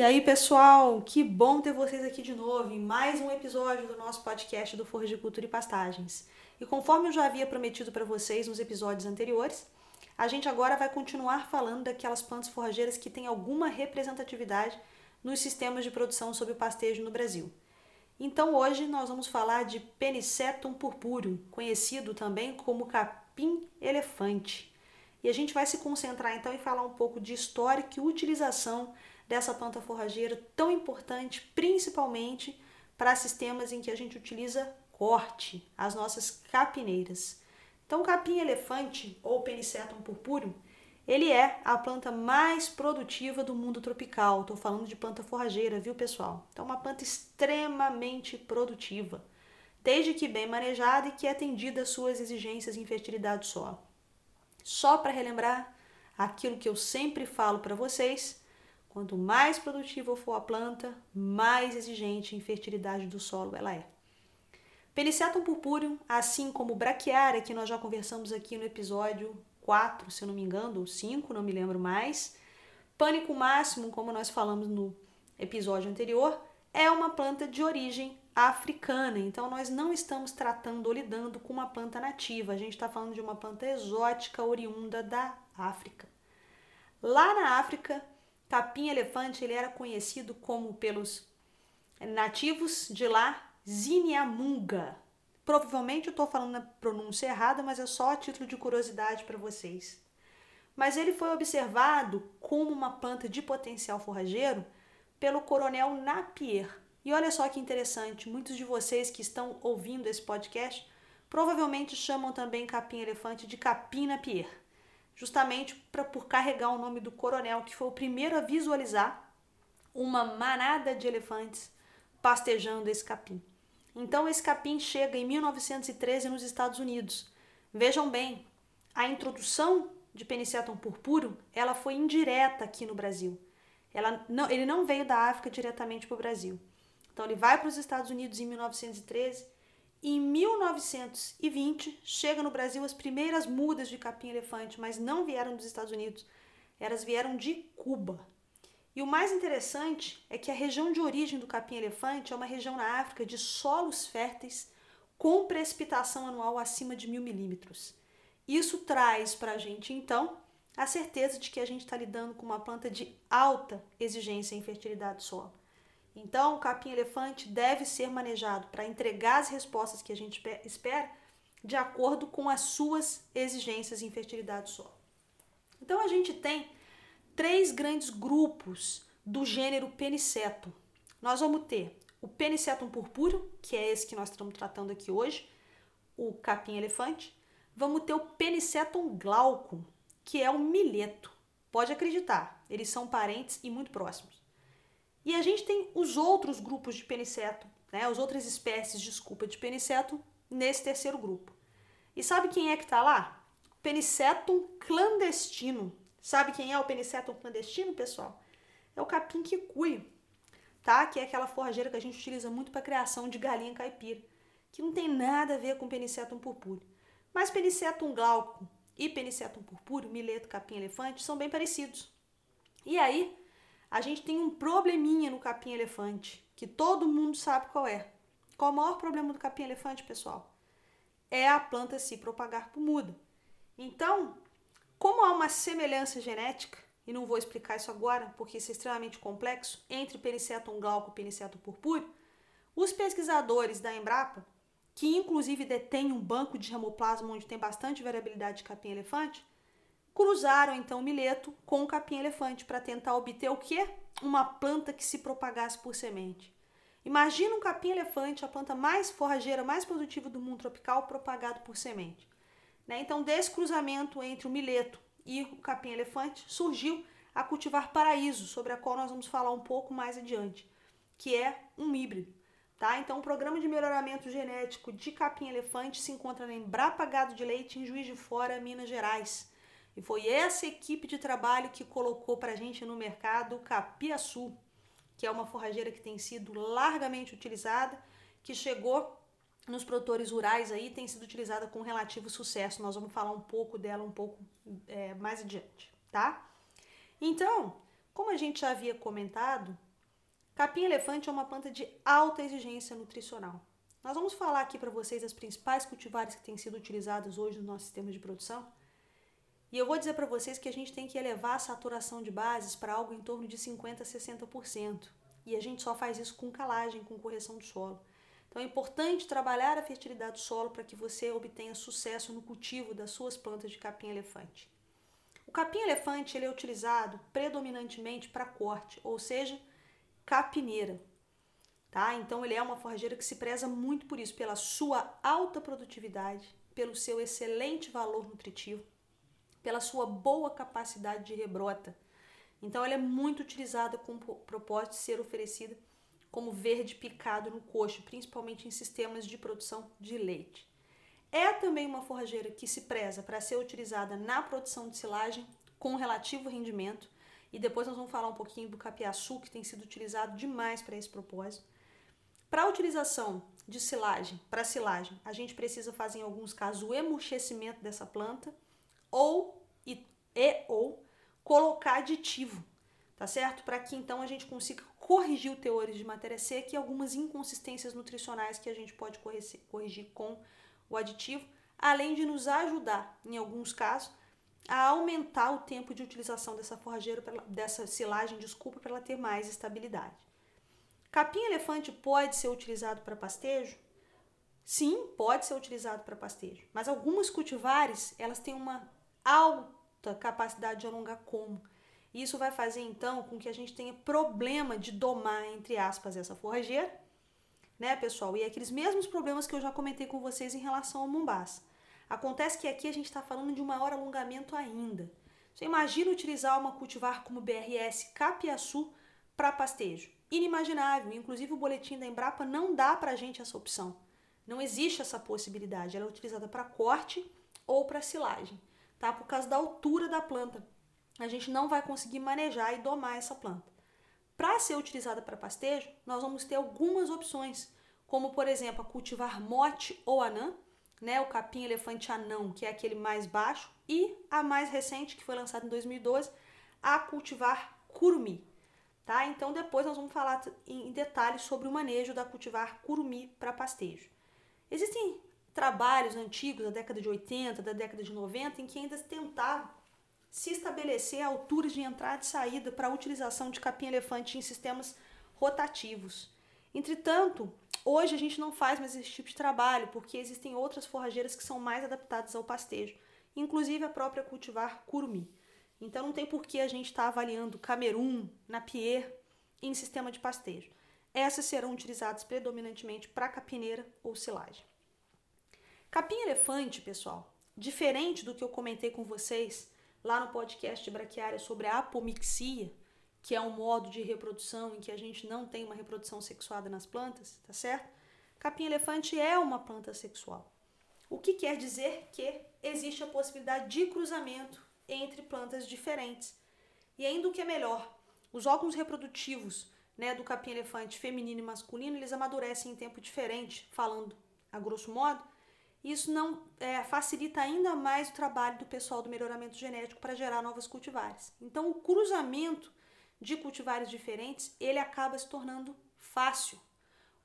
E aí, pessoal, que bom ter vocês aqui de novo em mais um episódio do nosso podcast do Forra de Cultura e Pastagens. E conforme eu já havia prometido para vocês nos episódios anteriores, a gente agora vai continuar falando daquelas plantas forrageiras que têm alguma representatividade nos sistemas de produção sob o pastejo no Brasil. Então hoje nós vamos falar de Penicetum purpúreo, conhecido também como capim-elefante. E a gente vai se concentrar então em falar um pouco de história e utilização dessa planta forrageira tão importante, principalmente para sistemas em que a gente utiliza corte, as nossas capineiras. Então, o capim-elefante, ou Penicetum purpúreo, ele é a planta mais produtiva do mundo tropical. Estou falando de planta forrageira, viu, pessoal? Então, uma planta extremamente produtiva, desde que bem manejada e que atendida às suas exigências em fertilidade do solo. Só para relembrar aquilo que eu sempre falo para vocês, Quanto mais produtiva for a planta, mais exigente em fertilidade do solo ela é. Penicetum purpureum, assim como braquiária, que nós já conversamos aqui no episódio 4, se eu não me engano, ou 5, não me lembro mais. Pânico máximo, como nós falamos no episódio anterior, é uma planta de origem africana. Então, nós não estamos tratando ou lidando com uma planta nativa. A gente está falando de uma planta exótica oriunda da África. Lá na África, capim-elefante ele era conhecido como pelos nativos de lá Ziniamunga. Provavelmente eu estou falando a pronúncia errada, mas é só a título de curiosidade para vocês. Mas ele foi observado como uma planta de potencial forrageiro pelo coronel Napier. E olha só que interessante, muitos de vocês que estão ouvindo esse podcast provavelmente chamam também capim-elefante de capim Napier justamente pra, por carregar o nome do coronel, que foi o primeiro a visualizar uma manada de elefantes pastejando esse capim. Então, esse capim chega em 1913 nos Estados Unidos. Vejam bem, a introdução de Penicetum purpúreo, ela foi indireta aqui no Brasil. Ela não, ele não veio da África diretamente para o Brasil. Então, ele vai para os Estados Unidos em 1913 em 1920, chega no Brasil as primeiras mudas de capim-elefante, mas não vieram dos Estados Unidos, elas vieram de Cuba. E o mais interessante é que a região de origem do capim-elefante é uma região na África de solos férteis com precipitação anual acima de mil milímetros. Isso traz para a gente, então, a certeza de que a gente está lidando com uma planta de alta exigência em fertilidade do solo. Então, o capim-elefante deve ser manejado para entregar as respostas que a gente espera de acordo com as suas exigências em fertilidade do solo. Então, a gente tem três grandes grupos do gênero Penicetum. Nós vamos ter o Penicetum purpúreo, que é esse que nós estamos tratando aqui hoje, o capim-elefante. Vamos ter o Penicetum glaucum, que é o mileto. Pode acreditar, eles são parentes e muito próximos. E a gente tem os outros grupos de peniceto, né? As outras espécies, desculpa, de peniceto nesse terceiro grupo. E sabe quem é que está lá? Penicetum clandestino. Sabe quem é o Penicetum clandestino, pessoal? É o capim quicuio, tá? Que é aquela forrageira que a gente utiliza muito para criação de galinha caipira, que não tem nada a ver com Penicetum purpúreo. Mas Penicetum glauco e Penicetum purpúreo, mileto, capim, elefante, são bem parecidos. E aí, a gente tem um probleminha no capim-elefante, que todo mundo sabe qual é. Qual o maior problema do capim-elefante, pessoal? É a planta se propagar por muda. Então, como há uma semelhança genética, e não vou explicar isso agora, porque isso é extremamente complexo, entre Penicetum glauco e Penicetum purpúreo, os pesquisadores da Embrapa, que inclusive detêm um banco de ramoplasma onde tem bastante variabilidade de capim-elefante, cruzaram então o mileto com o capim-elefante para tentar obter o quê? Uma planta que se propagasse por semente. Imagina um capim-elefante, a planta mais forrageira, mais produtiva do mundo tropical, propagado por semente. Né? Então, desse cruzamento entre o mileto e o capim-elefante, surgiu a cultivar paraíso, sobre a qual nós vamos falar um pouco mais adiante, que é um híbrido. Tá? Então, o programa de melhoramento genético de capim-elefante se encontra na Embrapa Gado de Leite, em Juiz de Fora, Minas Gerais. E foi essa equipe de trabalho que colocou para a gente no mercado o capiaçu, que é uma forrageira que tem sido largamente utilizada, que chegou nos produtores rurais aí, tem sido utilizada com relativo sucesso. Nós vamos falar um pouco dela um pouco é, mais adiante, tá? Então, como a gente já havia comentado, Capim-elefante é uma planta de alta exigência nutricional. Nós vamos falar aqui para vocês as principais cultivares que têm sido utilizadas hoje no nosso sistema de produção. E eu vou dizer para vocês que a gente tem que elevar a saturação de bases para algo em torno de 50 a 60%. E a gente só faz isso com calagem, com correção do solo. Então é importante trabalhar a fertilidade do solo para que você obtenha sucesso no cultivo das suas plantas de capim-elefante. O capim-elefante ele é utilizado predominantemente para corte, ou seja, capineira. Tá? Então ele é uma forrageira que se preza muito por isso, pela sua alta produtividade, pelo seu excelente valor nutritivo, pela sua boa capacidade de rebrota. Então ela é muito utilizada com o propósito de ser oferecida como verde picado no coxo, principalmente em sistemas de produção de leite. É também uma forrageira que se preza para ser utilizada na produção de silagem com relativo rendimento e depois nós vamos falar um pouquinho do capiaçu, que tem sido utilizado demais para esse propósito. Para a utilização de silagem, para silagem, a gente precisa fazer em alguns casos o emurchecimento dessa planta ou e, e ou colocar aditivo, tá certo? Para que então a gente consiga corrigir o teores de matéria seca e algumas inconsistências nutricionais que a gente pode corrigir com o aditivo, além de nos ajudar, em alguns casos, a aumentar o tempo de utilização dessa forrageira, dessa silagem, desculpa, para ela ter mais estabilidade. Capim-elefante pode ser utilizado para pastejo? Sim, pode ser utilizado para pastejo, mas algumas cultivares elas têm uma alta capacidade de alongar como. Isso vai fazer então com que a gente tenha problema de domar, entre aspas, essa forrageira, né, pessoal? E aqueles mesmos problemas que eu já comentei com vocês em relação ao Mombasa. Acontece que aqui a gente está falando de um maior alongamento ainda. Você imagina utilizar uma cultivar como BRS Capiaçu para pastejo? Inimaginável. Inclusive o boletim da Embrapa não dá para a gente essa opção. Não existe essa possibilidade. Ela é utilizada para corte ou para silagem, tá? Por causa da altura da planta. A gente não vai conseguir manejar e domar essa planta. Para ser utilizada para pastejo, nós vamos ter algumas opções, como por exemplo a cultivar mote ou anã, né, o capim elefante anão, que é aquele mais baixo, e a mais recente, que foi lançada em 2012, a cultivar curumi. Tá? Então depois nós vamos falar em detalhes sobre o manejo da cultivar curumi para pastejo. Existem trabalhos antigos da década de 80, da década de 90, em que ainda tentavam se estabelecer alturas de entrada e saída para a utilização de capim elefante em sistemas rotativos. Entretanto, Hoje a gente não faz mais esse tipo de trabalho, porque existem outras forrageiras que são mais adaptadas ao pastejo, inclusive a própria cultivar curumi. Então não tem por que a gente estar tá avaliando Camerun, Napier em sistema de pastejo. Essas serão utilizadas predominantemente para capineira ou silagem. Capim-elefante, pessoal, diferente do que eu comentei com vocês lá no podcast de braquiária sobre a apomixia, que é um modo de reprodução em que a gente não tem uma reprodução sexuada nas plantas, tá certo? Capim-elefante é uma planta sexual. O que quer dizer que existe a possibilidade de cruzamento entre plantas diferentes. E ainda o que é melhor, os órgãos reprodutivos né, do capim-elefante feminino e masculino, eles amadurecem em tempo diferente, falando a grosso modo. Isso não é, facilita ainda mais o trabalho do pessoal do melhoramento genético para gerar novas cultivares. Então, o cruzamento de cultivares diferentes, ele acaba se tornando fácil.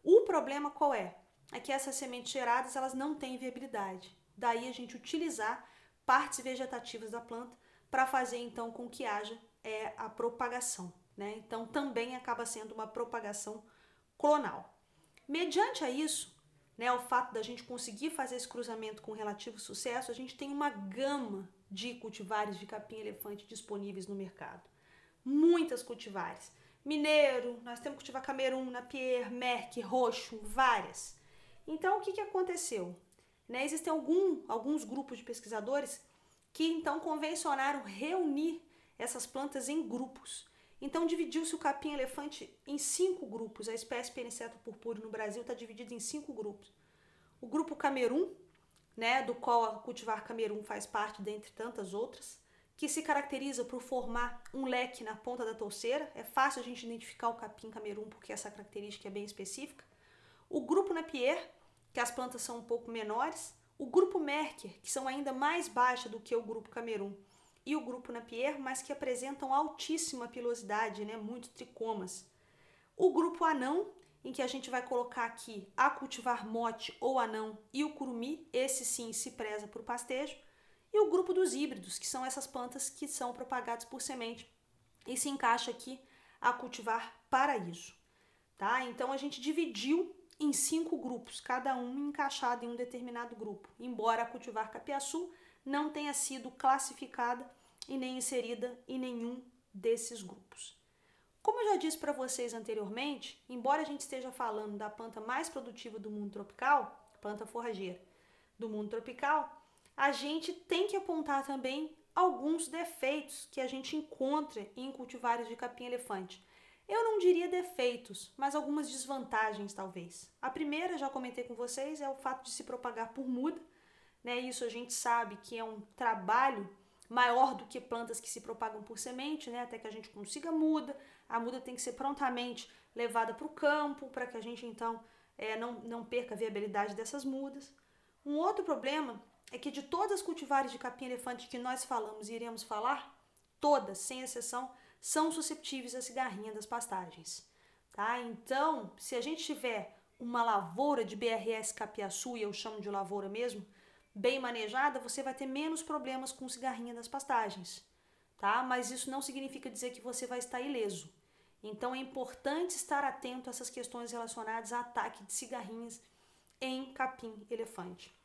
O problema qual é? É que essas sementes geradas elas não têm viabilidade. Daí a gente utilizar partes vegetativas da planta para fazer então com que haja é, a propagação. Né? Então também acaba sendo uma propagação clonal. Mediante a isso, né, o fato da gente conseguir fazer esse cruzamento com relativo sucesso, a gente tem uma gama de cultivares de capim-elefante disponíveis no mercado muitas cultivares. Mineiro, nós temos cultivar Camerun, Napier, Merck, Roxo, várias. Então, o que, que aconteceu? Né, existem algum, alguns grupos de pesquisadores que então convencionaram reunir essas plantas em grupos. Então dividiu-se o capim-elefante em cinco grupos. A espécie Peniceto purpúreo no Brasil está dividida em cinco grupos. O grupo Camerum, né, do qual a cultivar Camerum faz parte, dentre tantas outras, que se caracteriza por formar um leque na ponta da touceira. É fácil a gente identificar o capim Camerum porque essa característica é bem específica. O grupo Napier, que as plantas são um pouco menores. O grupo Merker, que são ainda mais baixa do que o grupo Camerum. E o grupo Napier, mas que apresentam altíssima pilosidade, né, muitos tricomas. O grupo Anão, em que a gente vai colocar aqui a cultivar mote ou anão e o curumi, esse sim se preza por pastejo, e o grupo dos híbridos, que são essas plantas que são propagadas por semente e se encaixa aqui a cultivar paraíso, tá? Então a gente dividiu em cinco grupos, cada um encaixado em um determinado grupo, embora a cultivar capiaçu não tenha sido classificada e nem inserida em nenhum desses grupos. Como eu já disse para vocês anteriormente, embora a gente esteja falando da planta mais produtiva do mundo tropical, planta forrageira do mundo tropical, a gente tem que apontar também alguns defeitos que a gente encontra em cultivares de capim-elefante. Eu não diria defeitos, mas algumas desvantagens talvez. A primeira, já comentei com vocês, é o fato de se propagar por muda. Né? Isso a gente sabe que é um trabalho maior do que plantas que se propagam por semente, né? até que a gente consiga muda. A muda tem que ser prontamente levada para o campo, para que a gente então é, não, não perca a viabilidade dessas mudas. Um outro problema é que de todas as cultivares de capim-elefante que nós falamos e iremos falar, todas, sem exceção, são susceptíveis à cigarrinha das pastagens. Tá? Então, se a gente tiver uma lavoura de BRS capiaçu, e eu chamo de lavoura mesmo, bem manejada, você vai ter menos problemas com cigarrinha das pastagens, tá? Mas isso não significa dizer que você vai estar ileso. Então é importante estar atento a essas questões relacionadas a ataque de cigarrinhas em capim elefante.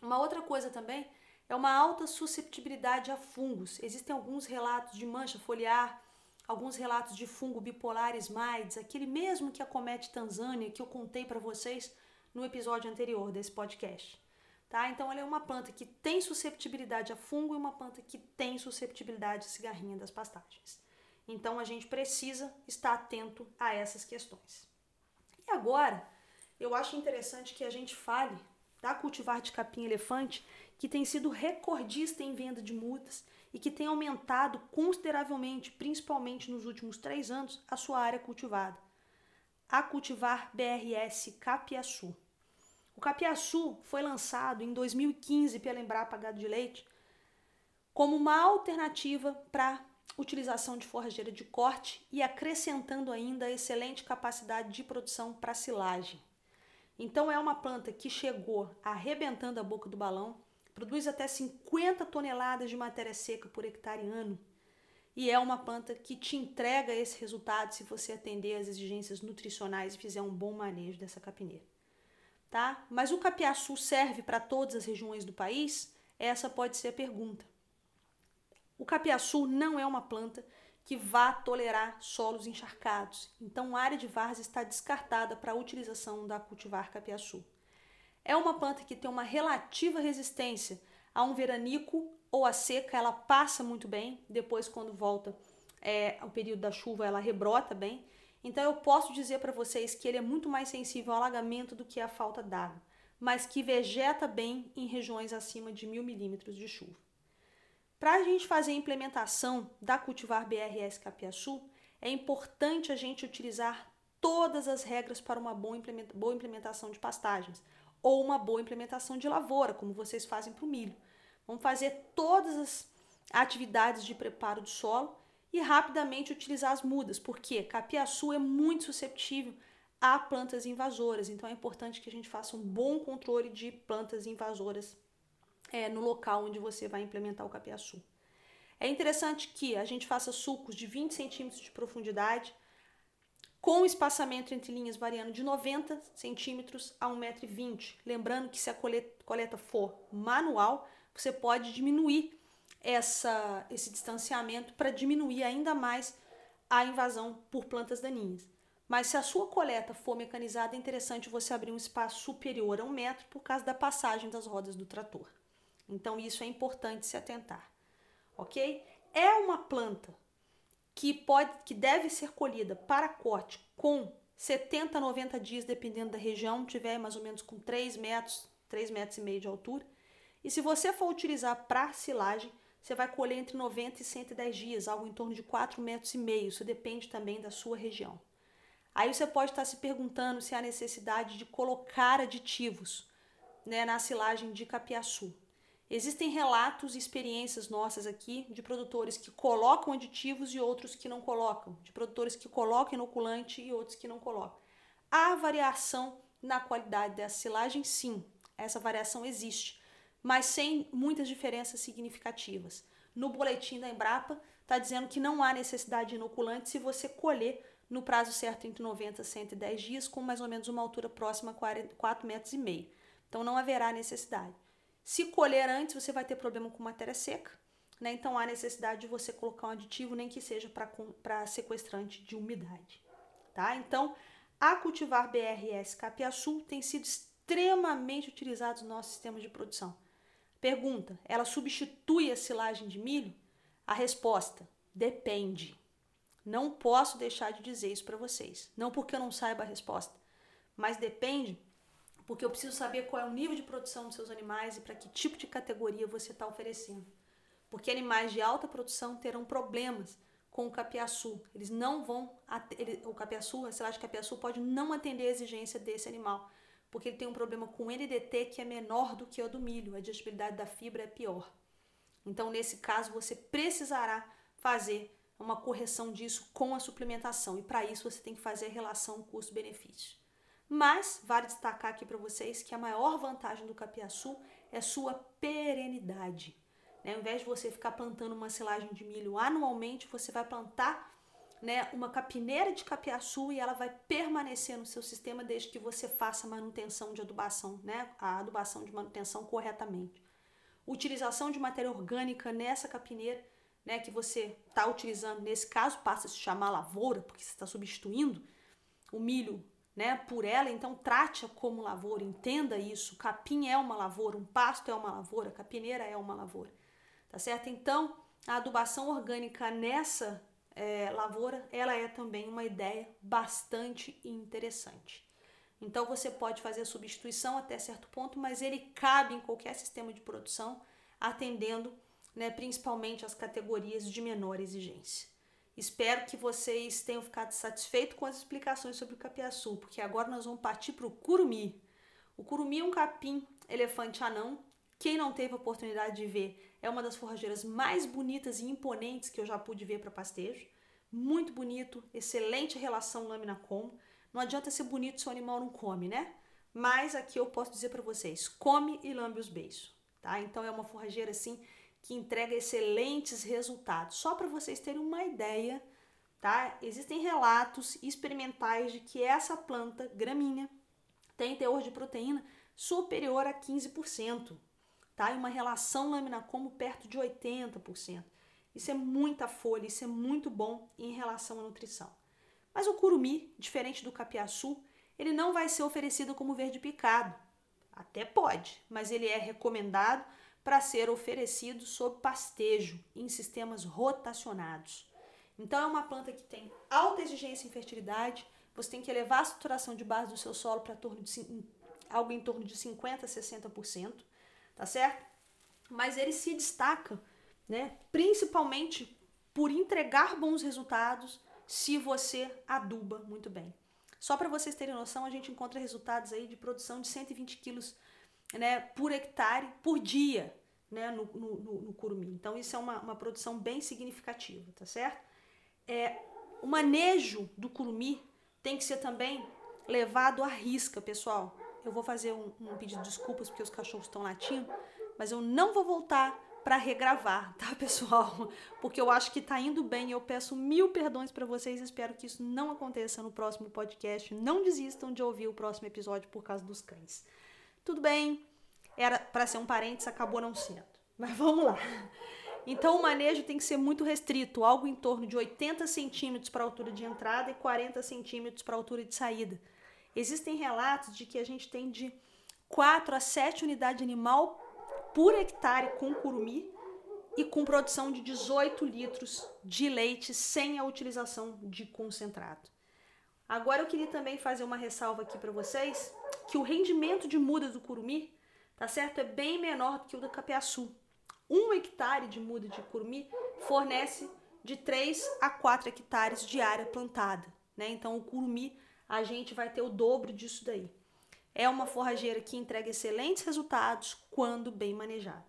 Uma outra coisa também é uma alta susceptibilidade a fungos. Existem alguns relatos de mancha foliar, alguns relatos de fungo bipolar Ismaides, aquele mesmo que acomete Tanzânia, que eu contei para vocês no episódio anterior desse podcast. Tá? Então ela é uma planta que tem susceptibilidade a fungo e uma planta que tem susceptibilidade a cigarrinha das pastagens. Então a gente precisa estar atento a essas questões. E agora, eu acho interessante que a gente fale da cultivar de capim-elefante, que tem sido recordista em venda de mudas e que tem aumentado consideravelmente, principalmente nos últimos três anos, a sua área cultivada. A cultivar BRS Capiaçu. O Capiaçu foi lançado em 2015 pela Embrapa Gado de Leite como uma alternativa para utilização de forrageira de corte e acrescentando ainda a excelente capacidade de produção para silagem. Então é uma planta que chegou arrebentando a boca do balão, produz até 50 toneladas de matéria seca por hectare ano e é uma planta que te entrega esse resultado se você atender às exigências nutricionais e fizer um bom manejo dessa capineira. Tá? Mas o capiaçu serve para todas as regiões do país? Essa pode ser a pergunta. O capiaçu não é uma planta que vá tolerar solos encharcados. Então, a área de várzea está descartada para a utilização da cultivar capiaçu. É uma planta que tem uma relativa resistência a um veranico ou a seca, ela passa muito bem, depois quando volta é, o período da chuva, ela rebrota bem. Então eu posso dizer para vocês que ele é muito mais sensível ao alagamento do que à falta d'água, mas que vegeta bem em regiões acima de mil milímetros de chuva. Para a gente fazer a implementação da cultivar BRS Capiaçu, é importante a gente utilizar todas as regras para uma boa implementação de pastagens ou uma boa implementação de lavoura, como vocês fazem para o milho. Vamos fazer todas as atividades de preparo do solo e rapidamente utilizar as mudas, porque capiaçu é muito suscetível a plantas invasoras, então é importante que a gente faça um bom controle de plantas invasoras é, no local onde você vai implementar o capiaçu. É interessante que a gente faça sulcos de 20 centímetros de profundidade, com espaçamento entre linhas variando de 90 centímetros a 1,20m. Lembrando que se a coleta for manual, você pode diminuir essa, esse distanciamento para diminuir ainda mais a invasão por plantas daninhas. Mas se a sua coleta for mecanizada, é interessante você abrir um espaço superior a um metro por causa da passagem das rodas do trator. Então, isso é importante se atentar, ok? é uma planta que pode que deve ser colhida para corte com 70 a 90 dias, dependendo da região, tiver mais ou menos com 3 metros, 3 metros e meio de altura. E se você for utilizar para silagem, você vai colher entre 90 e 110 dias, algo em torno de 4 metros e meio. Isso depende também da sua região. Aí você pode estar se perguntando se há necessidade de colocar aditivos né, na silagem de capiaçu. Existem relatos e experiências nossas aqui de produtores que colocam aditivos e outros que não colocam, de produtores que colocam inoculante e outros que não colocam. Há variação na qualidade dessa silagem? Sim, essa variação existe, mas sem muitas diferenças significativas. No boletim da Embrapa está dizendo que não há necessidade de inoculante se você colher no prazo certo entre 90 e 110 dias, com mais ou menos uma altura próxima a 4 metros e meio. Então não haverá necessidade. Se colher antes, você vai ter problema com matéria seca, né? Então há necessidade de você colocar um aditivo, nem que seja para sequestrante de umidade, tá? Então, a cultivar BRS Capiaçu tem sido extremamente utilizado no nosso sistema de produção. Pergunta: ela substitui a silagem de milho? A resposta: depende. Não posso deixar de dizer isso para vocês. Não porque eu não saiba a resposta, mas depende porque eu preciso saber qual é o nível de produção dos seus animais e para que tipo de categoria você está oferecendo. Porque animais de alta produção terão problemas com o capiaçu. Eles não vão. Ele, o capiaçu, a silagem de capiaçu pode não atender a exigência desse animal, porque ele tem um problema com NDT que é menor do que o do milho. A digestibilidade da fibra é pior. Então, nesse caso, você precisará fazer uma correção disso com a suplementação. E para isso, você tem que fazer a relação custo-benefício. Mas vale destacar aqui para vocês que a maior vantagem do capiaçu é sua perenidade. Né? Ao invés de você ficar plantando uma silagem de milho anualmente, você vai plantar né, uma capineira de capiaçu e ela vai permanecer no seu sistema desde que você faça manutenção de adubação, né, a adubação de manutenção corretamente. Utilização de matéria orgânica nessa capineira, né, que você está utilizando, nesse caso passa a se chamar lavoura, porque você está substituindo o milho né, por ela, então trate-a como lavoura, entenda isso. Capim é uma lavoura, um pasto é uma lavoura, capineira é uma lavoura, tá certo? Então, a adubação orgânica nessa é, lavoura, ela é também uma ideia bastante interessante. Então, você pode fazer a substituição até certo ponto, mas ele cabe em qualquer sistema de produção, atendendo né, principalmente as categorias de menor exigência. Espero que vocês tenham ficado satisfeitos com as explicações sobre o capiaçu, porque agora nós vamos partir para o curumi. O curumi é um capim elefante anão. Quem não teve a oportunidade de ver, é uma das forrageiras mais bonitas e imponentes que eu já pude ver para pastejo. Muito bonito, excelente relação lâmina-como. Não adianta ser bonito se o animal não come, né? Mas aqui eu posso dizer para vocês, come e lambe os beiços, tá? Então é uma forrageira assim que entrega excelentes resultados. Só para vocês terem uma ideia, tá? Existem relatos experimentais de que essa planta gramínea tem teor de proteína superior a 15%, tá? E uma relação lâmina como perto de 80%. Isso é muita folha, isso é muito bom em relação à nutrição. Mas o curumi, diferente do capiaçu, ele não vai ser oferecido como verde picado. Até pode, mas ele é recomendado para ser oferecido sob pastejo em sistemas rotacionados. Então é uma planta que tem alta exigência em fertilidade, você tem que elevar a saturação de base do seu solo para algo em torno de 50 a 60%, tá certo? Mas ele se destaca, né, principalmente por entregar bons resultados se você aduba muito bem. Só para vocês terem noção, a gente encontra resultados aí de produção de 120 quilos né, por hectare por dia né, no, no, no, curumim. Então, isso é uma, uma produção bem significativa, tá certo? É, o manejo do curumim tem que ser também levado à risca, pessoal. Eu vou fazer um, um pedido de desculpas porque os cachorros estão latindo, mas eu não vou voltar para regravar, tá, pessoal? Porque eu acho que tá indo bem. Eu peço mil perdões para vocês. Espero que isso não aconteça no próximo podcast. Não desistam de ouvir o próximo episódio por causa dos cães. Tudo bem, era para ser um parênteses, acabou não sendo. Mas vamos lá. Então o manejo tem que ser muito restrito, algo em torno de 80 centímetros para a altura de entrada e 40 centímetros para a altura de saída. Existem relatos de que a gente tem de 4 a 7 unidades de animal por hectare com curumi e com produção de 18 litros de leite sem a utilização de concentrado. Agora eu queria também fazer uma ressalva aqui para vocês que o rendimento de muda do curumi, tá certo, é bem menor do que o do capiaçu. Um hectare de muda de curumi fornece de 3 a 4 hectares de área plantada, né? Então o curumi a gente vai ter o dobro disso daí. É uma forrageira que entrega excelentes resultados quando bem manejada.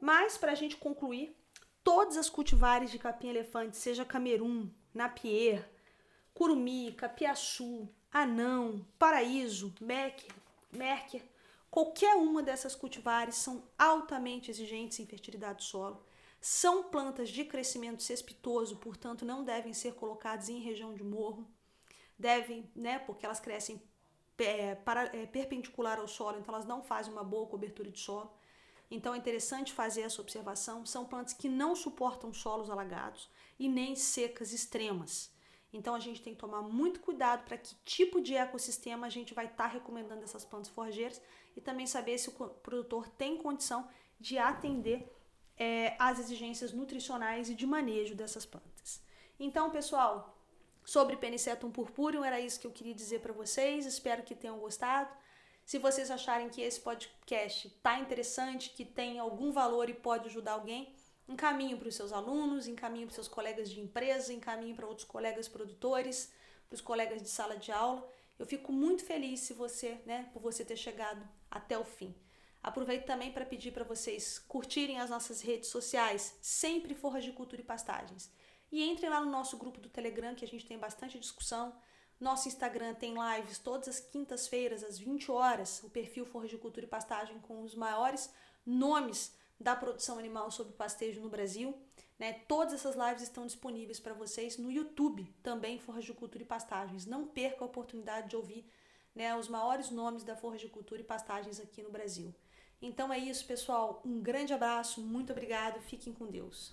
Mas para a gente concluir, todas as cultivares de capim-elefante, seja Camerun, Napier, Curumi, Capiaçu, Anão, Paraíso, Merker, Merker, qualquer uma dessas cultivares são altamente exigentes em fertilidade do solo. São plantas de crescimento cespitoso, portanto não devem ser colocadas em região de morro. Devem, né, porque elas crescem é, para, é, perpendicular ao solo, então elas não fazem uma boa cobertura de solo. Então é interessante fazer essa observação. São plantas que não suportam solos alagados e nem secas extremas. Então a gente tem que tomar muito cuidado para que tipo de ecossistema a gente vai estar tá recomendando essas plantas forrageiras e também saber se o produtor tem condição de atender é, às exigências nutricionais e de manejo dessas plantas. Então, pessoal, sobre Penicetum purpureum era isso que eu queria dizer para vocês. Espero que tenham gostado. Se vocês acharem que esse podcast está interessante, que tem algum valor e pode ajudar alguém, encaminhe para os seus alunos, encaminhe para os seus colegas de empresa, encaminhe para outros colegas produtores, para os colegas de sala de aula. Eu fico muito feliz se você, né, por você ter chegado até o fim. Aproveito também para pedir para vocês curtirem as nossas redes sociais, sempre Forras de Cultura e Pastagens. E entrem lá no nosso grupo do Telegram, que a gente tem bastante discussão. Nosso Instagram tem lives todas as quintas-feiras, às 20 horas, o perfil Forras de Cultura e Pastagem com os maiores nomes da produção animal sob pastejo no Brasil. Né? Todas essas lives estão disponíveis para vocês no YouTube, também Forras de Cultura e Pastagens. Não perca a oportunidade de ouvir né, os maiores nomes da Forras de Cultura e Pastagens aqui no Brasil. Então é isso, pessoal. Um grande abraço, muito obrigado, fiquem com Deus.